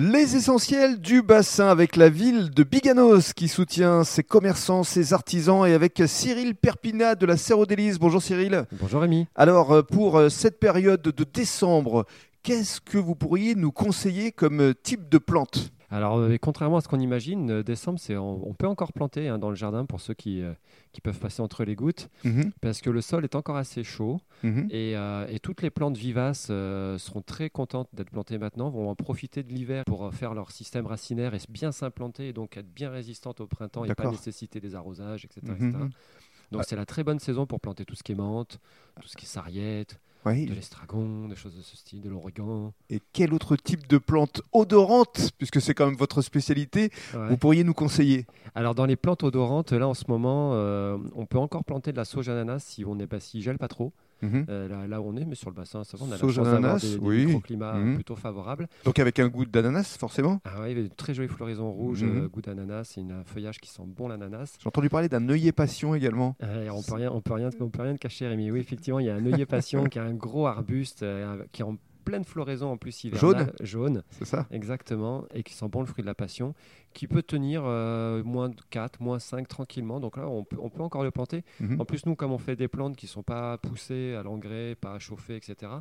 Les essentiels du bassin avec la ville de Biganos qui soutient ses commerçants, ses artisans et avec Cyril Perpinat de la Serre d'Élise. Bonjour Cyril. Bonjour Rémi. Alors euh, pour euh, cette période de décembre, qu'est-ce que vous pourriez nous conseiller comme euh, type de plante? Alors, euh, contrairement à ce qu'on imagine, euh, décembre, c'est on, peut encore planter hein, dans le jardin pour ceux qui, euh, qui peuvent passer entre les gouttes, Mhm, parce que le sol est encore assez chaud mhm. et, et toutes les plantes vivaces seront très contentes d'être plantées maintenant, vont en profiter de l'hiver pour faire leur système racinaire et bien s'implanter et donc être bien résistantes au printemps et pas nécessiter des arrosages, etc. Mhm. etc. Donc, Ah. c'est la très bonne saison pour planter tout ce qui est menthe, tout ce qui est sarriette, Oui. de l'estragon, des choses de ce style, de l'origan. Et quel autre type de plante odorante, puisque c'est quand même votre spécialité, Ouais. vous pourriez nous conseiller? Alors dans les plantes odorantes, là en ce moment, euh, on peut encore planter de la sauge ananas si on n'est pas si gèle pas trop. Mhm. Euh, là, là où on est, mais sur le bassin, ça va, on a Sauge la chance d'avoir des, des oui. microclimats Mhm. plutôt favorables. Donc avec un goût d'ananas, forcément Ah ouais, il y a de très jolies floraisons rouges, Mhm. euh, goût d'ananas, et un feuillage qui sent bon l'ananas. J'ai entendu parler d'un œillet passion également. Euh, et on peut rien, on peut rien, on peut rien te cacher, Rémi. Oui, effectivement, il y a un œillet passion qui est un gros arbuste euh, qui est en pleine floraison en plus hivernale, jaune, C'est ça exactement, et qui sent bon le fruit de la passion, qui peut tenir euh, moins de 4, moins 5 tranquillement. Donc là, on peut, on peut encore le planter. Mhm. En plus, nous, comme on fait des plantes qui ne sont pas poussées à l'engrais, pas à chauffer, etc.,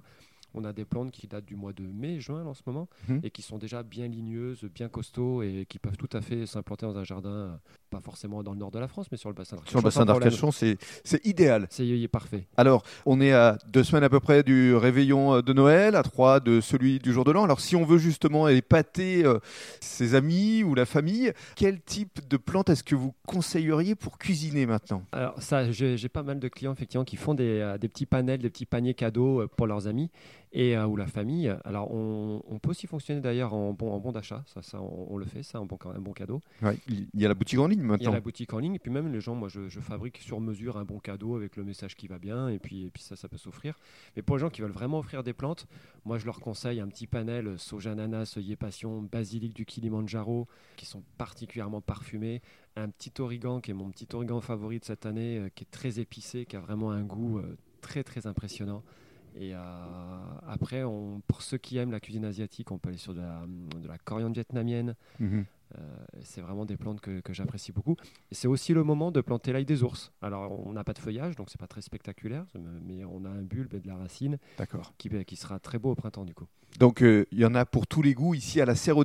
on a des plantes qui datent du mois de mai, juin en ce moment, Mhm. et qui sont déjà bien ligneuses, bien costauds, et qui peuvent tout à fait s'implanter dans un jardin, pas forcément dans le nord de la France, mais sur le bassin d'Arcachon. Sur le bassin d'Arcachon, c'est c'est idéal. C'est parfait. Alors, on est à deux semaines à peu près du réveillon euh, de Noël, à trois de celui du jour de l'an. Alors, si on veut justement épater euh, ses amis ou la famille, quel type de plante est-ce que vous conseilleriez pour cuisiner maintenant? Alors ça, j'ai j'ai pas mal de clients effectivement qui font des, euh, des petits panels, des petits paniers cadeaux euh, pour leurs amis et ou la famille. Alors on, on peut aussi fonctionner d'ailleurs en bon, en bon d'achat, ça, ça on, on le fait, ça un bon, un bon cadeau. Ouais, Il y a la boutique en ligne Il y a la boutique en ligne et puis même les gens, moi je, je fabrique sur mesure un bon cadeau avec le message qui va bien et puis, et puis ça, ça peut s'offrir. Mais pour les gens qui veulent vraiment offrir des plantes, moi je leur conseille un petit panel soja ananas, œillet passion, basilic du Kilimanjaro qui sont particulièrement parfumés, un petit origan qui est mon petit origan favori de cette année, euh, qui est très épicé, qui a vraiment un goût euh, très très impressionnant. Et euh, après, on, pour ceux qui aiment la cuisine asiatique, on peut aller sur de la, de la coriandre vietnamienne, Mhm. C'est vraiment des plantes que, que j'apprécie beaucoup. C'est aussi le moment de planter l'ail des ours. Alors, on n'a pas de feuillage, donc c'est pas très spectaculaire, mais on a un bulbe et de la racine D'accord. qui, qui sera très beau au printemps du coup. Donc, euh, il y en a pour tous les goûts ici à la Serre.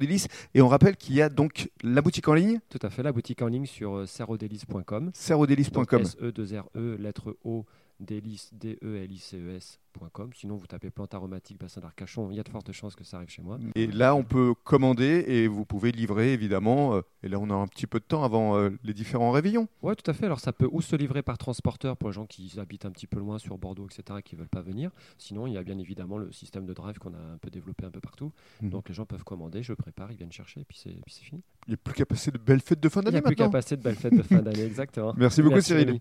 Et on rappelle qu'il y a donc la boutique en ligne, Tout à fait, la boutique en ligne sur euh, serrodélice.com. serreaudélices.com. SE2RE, lettre O, délice, D-E-L-I-C-E-S.com. Sinon, vous tapez plante aromatique bassin d'Arcachon, il y a de fortes chances que ça arrive chez moi. Et là, on peut commander et vous pouvez livrer évidemment. euh, Et là, on a un petit peu de temps avant euh, les différents réveillons. Ouais, tout à fait. Alors, ça peut ou se livrer par transporteur pour les gens qui habitent un petit peu loin sur Bordeaux, etc., et qui ne veulent pas venir. Sinon, il y a bien évidemment le système de drive qu'on a un peu développé un peu partout. Mhm. Donc, les gens peuvent commander, je prépare, ils viennent chercher, et puis c'est fini. Il n'y a plus qu'à passer de belles fêtes de fin Il n'y d'année a plus qu'à maintenant. passer de belles fêtes de fin d'année, exactement. Merci beaucoup, Cyril.